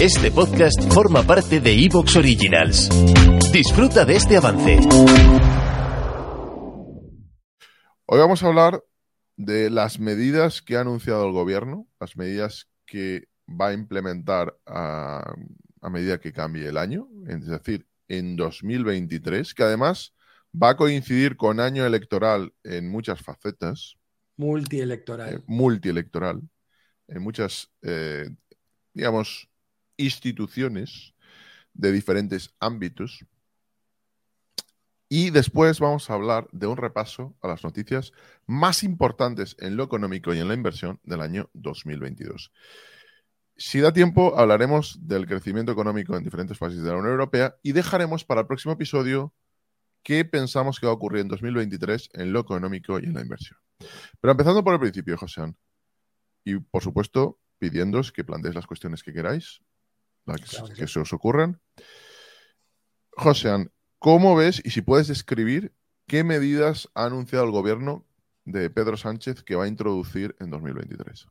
Este podcast forma parte de Evox Originals. Disfruta de este avance. Hoy vamos a hablar de las medidas que ha anunciado el gobierno, las medidas que va a implementar a, a medida que cambie el año, es decir, en 2023, que además va a coincidir con año electoral en muchas facetas, Multielectoral. eh, multielectoral, en muchas, eh, digamos, instituciones de diferentes ámbitos. Y después vamos a hablar de un repaso a las noticias más importantes en lo económico y en la inversión del año 2022. Si da tiempo, hablaremos del crecimiento económico en diferentes países de la Unión Europea y dejaremos para el próximo episodio qué pensamos que va a ocurrir en 2023 en lo económico y en la inversión. Pero empezando por el principio, José. Y por supuesto, pidiéndoos que planteéis las cuestiones que queráis, las que, Claro que que sí. se os ocurran. José, ¿cómo ves y si puedes describir qué medidas ha anunciado el gobierno de Pedro Sánchez que va a introducir en 2023?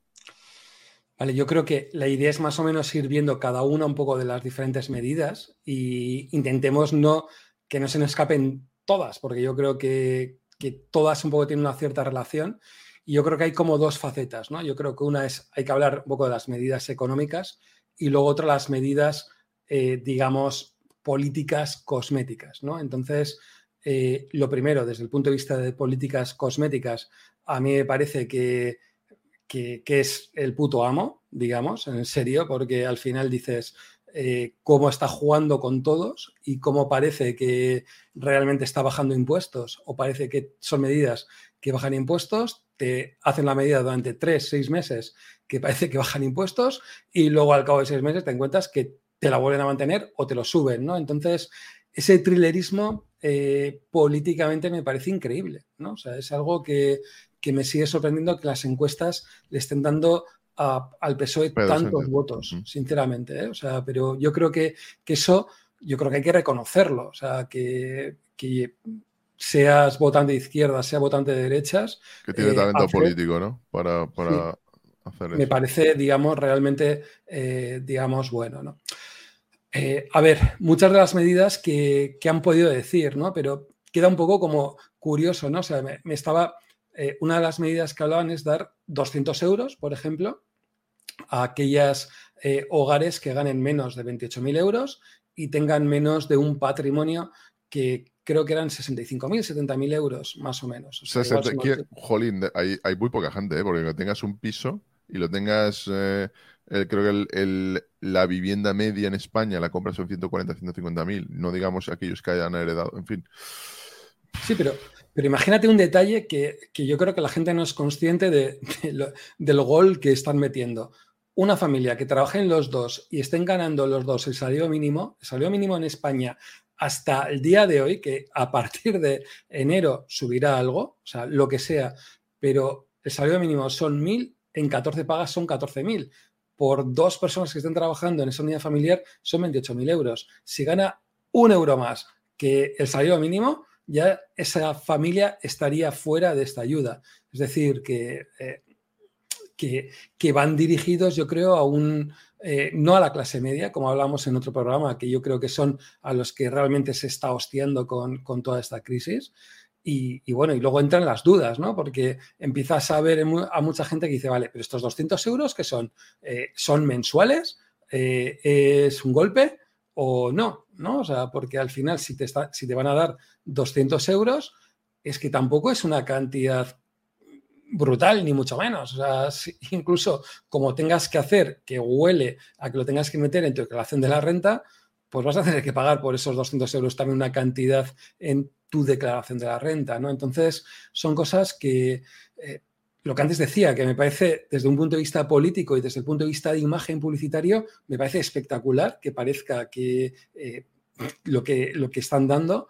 Vale, yo creo que la idea es más o menos ir viendo cada una un poco de las diferentes medidas y intentemos no que no se nos escapen todas, porque yo creo que, que todas un poco tienen una cierta relación. Y yo creo que hay como dos facetas, ¿no? Yo creo que una es, hay que hablar un poco de las medidas económicas y luego otra las medidas, eh, digamos, políticas cosméticas, ¿no? Entonces, eh, lo primero, desde el punto de vista de políticas cosméticas, a mí me parece que, que, es el puto amo, digamos, en serio, porque al final dices eh, cómo está jugando con todos y cómo parece que realmente está bajando impuestos o parece que son medidas que bajan impuestos, te hacen la medida durante tres, seis meses que parece que bajan impuestos y luego al cabo de seis meses te encuentras que te la vuelven a mantener o te lo suben, ¿no? Entonces, ese thrillerismo eh, políticamente me parece increíble, ¿no? O sea, es algo que, que me sigue sorprendiendo que las encuestas le estén dando a- al PSOE tantos votos, sinceramente, ¿eh? O sea, pero yo creo que, que eso, yo creo que hay que reconocerlo, o sea, que, que seas votante de izquierdas, sea votante de derechas, Que tiene Eh, talento político, ¿no? Para, para hacer me eso. parece, digamos, realmente, eh, digamos, bueno, ¿no? Eh, a ver, muchas de las medidas que, que han podido decir, ¿no? Pero queda un poco como curioso, ¿no? O sea, me, me estaba, una de las medidas que hablaban es dar 200 euros, por ejemplo, a aquellas hogares que ganen menos de 28.000 euros y tengan menos de un patrimonio que creo que eran 65.000, 70.000 euros, más o menos. O sea, ¿quién- Jolín, hay, hay muy poca gente, ¿eh? Porque que tengas un piso y lo tengas, eh, el- creo que el- el- la vivienda media en España la compra son 140, 150 mil, no digamos aquellos que hayan heredado, en fin. Sí, pero, pero imagínate un detalle que, que yo creo que la gente no es consciente de, de lo- del gol que están metiendo. Una familia que trabajen los dos y estén ganando los dos el salario mínimo, el salario mínimo en España hasta el día de hoy, que a partir de enero subirá algo, o sea, lo que sea, pero el salario mínimo son mil, en 14 pagas son 14.000. Por dos personas que estén trabajando en esa unidad familiar son 28.000 euros. Si gana un euro más que el salario mínimo, ya esa familia estaría fuera de esta ayuda. Es decir, que, eh, que, van dirigidos, yo creo, a un, eh, no a la clase media, como hablamos en otro programa, que yo creo que son a los que realmente se está hostiando con, con toda esta crisis. Y, bueno, y luego entran las dudas, ¿no? Porque empiezas a ver a mucha gente que dice, vale, pero estos 200 euros que son, Eh, son mensuales, Eh, es un golpe o no, ¿no? O sea, porque al final si te, si te van a dar 200 euros, es que tampoco es una cantidad brutal, ni mucho menos. O sea, incluso como tengas que hacer que huele a que lo tengas que meter en tu declaración de la renta, pues vas a tener que pagar por esos 200 euros también una cantidad en tu declaración de la renta, ¿no? Entonces, son cosas que eh, lo que antes decía, que me parece desde un punto de vista político y desde el punto de vista de imagen publicitario, me parece espectacular que parezca que, eh, lo, que lo que están dando,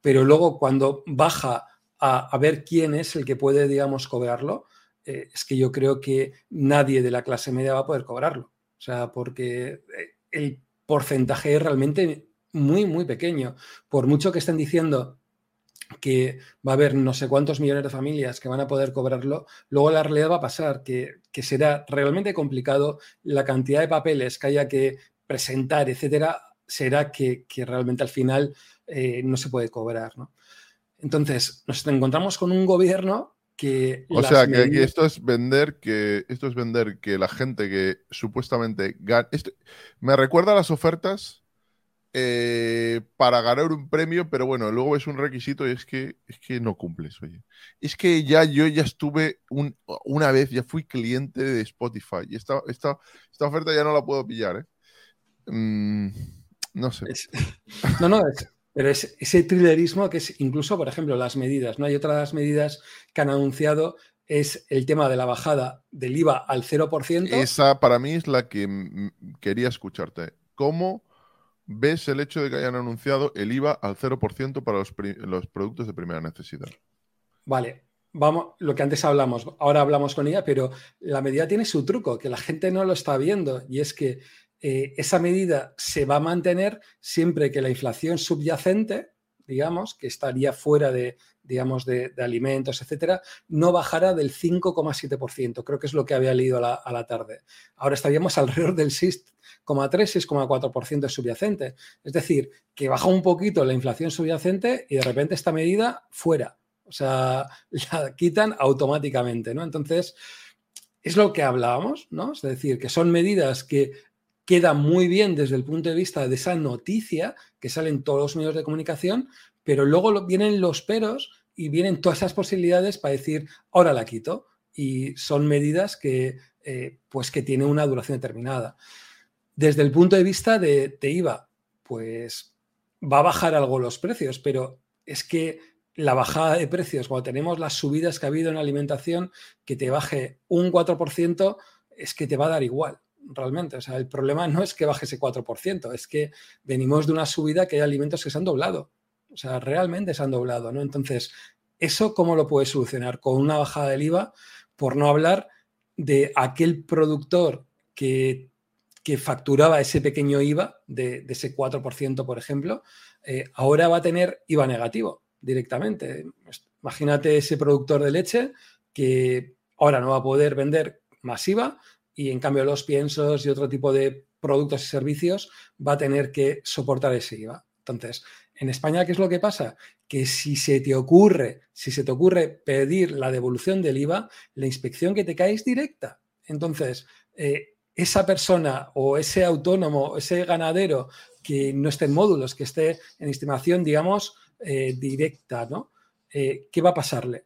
pero luego cuando baja a, ver quién es el que puede, digamos, cobrarlo, eh, es que yo creo que nadie de la clase media va a poder cobrarlo. O sea, porque eh, el porcentaje es realmente muy, muy pequeño. Por mucho que estén diciendo que va a haber no sé cuántos millones de familias que van a poder cobrarlo, luego la realidad va a pasar que, será realmente complicado, la cantidad de papeles que haya que presentar, etcétera, será que, realmente al final eh, no se puede cobrar. Entonces, nos encontramos con un gobierno que... O sea, que, esto es vender que esto es vender que la gente que supuestamente gana... me recuerda a las ofertas eh, para ganar un premio, pero bueno, luego es un requisito y es que, es que no cumples, oye. Es que ya yo ya estuve una vez, ya fui cliente de Spotify y esta, esta, esta oferta ya no la puedo pillar, ¿eh? Mm, no sé. no, no, pero es ese thrillerismo que es incluso, por ejemplo, las medidas, ¿no? Hay otras medidas que han anunciado es el tema de la bajada del IVA al 0%. Esa para mí es la que quería escucharte. ¿Cómo ves el hecho de que hayan anunciado el IVA al 0% para los, productos de primera necesidad? Vale, vamos, lo que antes hablamos, ahora hablamos con ella, pero la medida tiene su truco, que la gente no lo está viendo, y es que eh, esa medida se va a mantener siempre que la inflación subyacente, digamos, que estaría fuera de, digamos, de, alimentos, etcétera, no bajara del 5,7%. Creo que es lo que había leído a la, tarde. Ahora estaríamos alrededor del 6,3, 6,4% subyacente. Es decir, que baja un poquito la inflación subyacente y de repente esta medida fuera. O sea, la quitan automáticamente, ¿no? Entonces, es lo que hablábamos, ¿no? Es decir, que son medidas que quedan muy bien desde el punto de vista de esa noticia que salen todos los medios de comunicación, pero luego vienen los peros y vienen todas esas posibilidades para decir, ahora la quito. Y son medidas que, eh, pues que tienen una duración determinada. Desde el punto de vista de, IVA, pues va a bajar algo los precios, pero es que la bajada de precios, cuando tenemos las subidas que ha habido en alimentación, que te baje un 4%, es que te va a dar igual, realmente. O sea, el problema no es que baje ese 4%, es que venimos de una subida que hay alimentos que se han doblado. O sea, realmente se han doblado, ¿no? Entonces, ¿eso cómo lo puedes solucionar? Con una bajada del IVA, por no hablar de aquel productor que, facturaba ese pequeño IVA de, ese 4%, por ejemplo, eh, ahora va a tener IVA negativo directamente. Imagínate ese productor de leche que ahora no va a poder vender más IVA y en cambio los piensos y otro tipo de productos y servicios va a tener que soportar ese IVA. Entonces, en España, ¿qué es lo que pasa? Que si se te ocurre, si se te ocurre pedir la devolución del IVA, la inspección que te cae es directa. Entonces, eh, esa persona o ese autónomo, ese ganadero que no esté en módulos, que esté en estimación, digamos, eh, directa, ¿no? Eh, ¿Qué va a pasarle?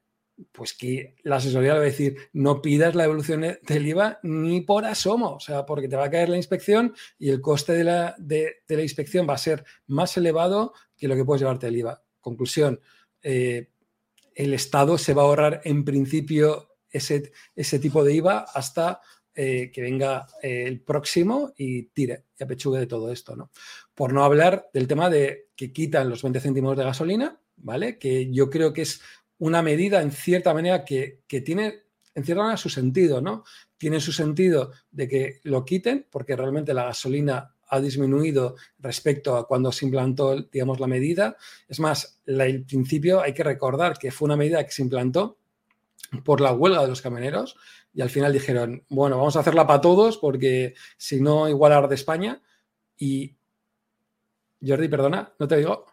Pues que la asesoría le va a decir, no pidas la devolución del IVA ni por asomo, o sea, porque te va a caer la inspección y el coste de la, de la inspección va a ser más elevado que lo que puedes llevarte el IVA. Conclusión, eh, el Estado se va a ahorrar en principio ese, ese tipo de IVA hasta eh, que venga eh, el próximo y tire y apechugue de todo esto, ¿no? Por no hablar del tema de que quitan los 20 céntimos de gasolina, ¿vale? Que yo creo que es una medida en cierta manera que, que tiene en cierta manera su sentido, ¿no? Tiene su sentido de que lo quiten porque realmente la gasolina ha disminuido respecto a cuando se implantó, digamos, la medida. Es más, el principio hay que recordar que fue una medida que se implantó por la huelga de los camioneros y al final dijeron, bueno, vamos a hacerla para todos porque si no, igual de España. Y Jordi, perdona, no te digo.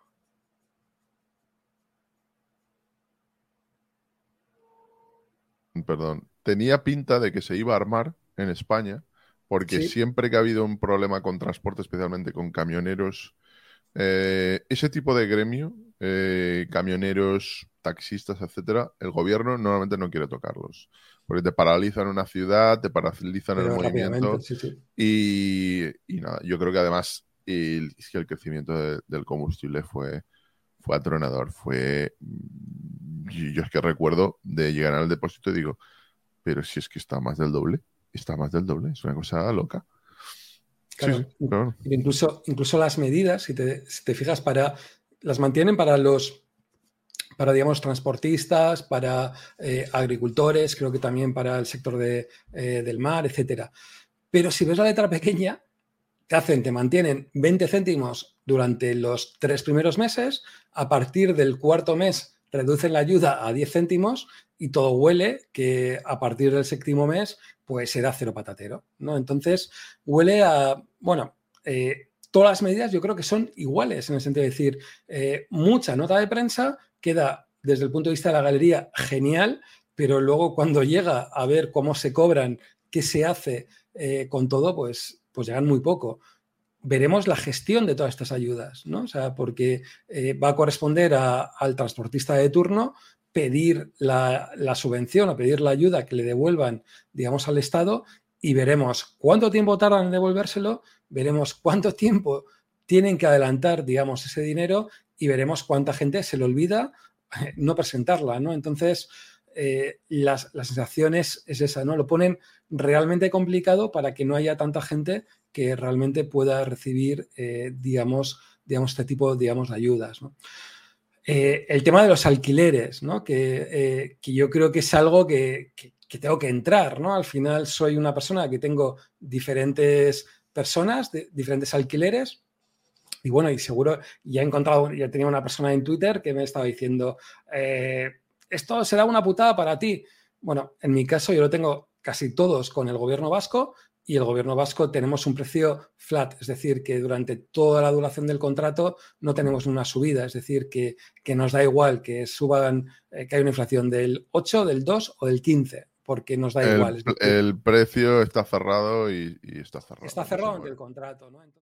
Perdón, tenía pinta de que se iba a armar en España porque siempre que ha habido un problema con transporte, especialmente con camioneros, eh, ese tipo de gremio, eh, camioneros, taxistas, etcétera, el gobierno normalmente no quiere tocarlos. Porque te paralizan una ciudad, te paralizan el movimiento. Y, nada, yo creo que además el, el crecimiento del combustible fue, fue atronador. Fue. Yo es que recuerdo de llegar al depósito y digo, pero si es que está más del doble, está más del doble, es una cosa loca. Claro. Sí, sí. Incluso, incluso las medidas, si te, si te fijas, para, las mantienen para los, para, digamos, transportistas, para eh, agricultores, creo que también para el sector de, eh, del mar, etcétera. Pero si ves la letra pequeña, te hacen, te mantienen 20 céntimos durante los tres primeros meses, a partir del cuarto mes reducen la ayuda a 10 céntimos y todo huele que a partir del séptimo mes pues será cero patatero, ¿no? Entonces huele a, bueno, eh, todas las medidas yo creo que son iguales en el sentido de decir, eh, mucha nota de prensa queda desde el punto de vista de la galería genial, pero luego cuando llega a ver cómo se cobran, qué se hace eh, con todo, pues, pues llegan muy poco veremos la gestión de todas estas ayudas, ¿no? O sea, porque eh, va a corresponder al transportista de turno pedir la, la subvención o pedir la ayuda que le devuelvan, digamos, al Estado y veremos cuánto tiempo tardan en devolvérselo, veremos cuánto tiempo tienen que adelantar, digamos, ese dinero y veremos cuánta gente se le olvida no presentarla, ¿no? Entonces, eh, las- la es, es esa, ¿no? Lo ponen realmente complicado para que no haya tanta gente que realmente pueda recibir, eh, digamos, digamos, este tipo digamos, de ayudas. Eh, el tema de los alquileres, ¿no? que, que yo creo que es algo que, que- tengo que entrar. ¿no? Al final soy una persona que tengo diferentes personas, de- diferentes alquileres. Y bueno, y seguro ya he encontrado, ya tenía una persona en Twitter que me estaba diciendo, esto será una putada para ti. Bueno, en mi caso yo lo tengo casi todos con el gobierno vasco y el gobierno vasco tenemos un precio flat, es decir, que durante toda la duración del contrato no tenemos una subida, es decir, que, que nos da igual que suban, eh, que hay una inflación del 8, del 2 o del 15, porque nos da igual. El, es decir, el precio está cerrado y, y está cerrado. está no cerrado ante el contrato, ¿no? Entonces-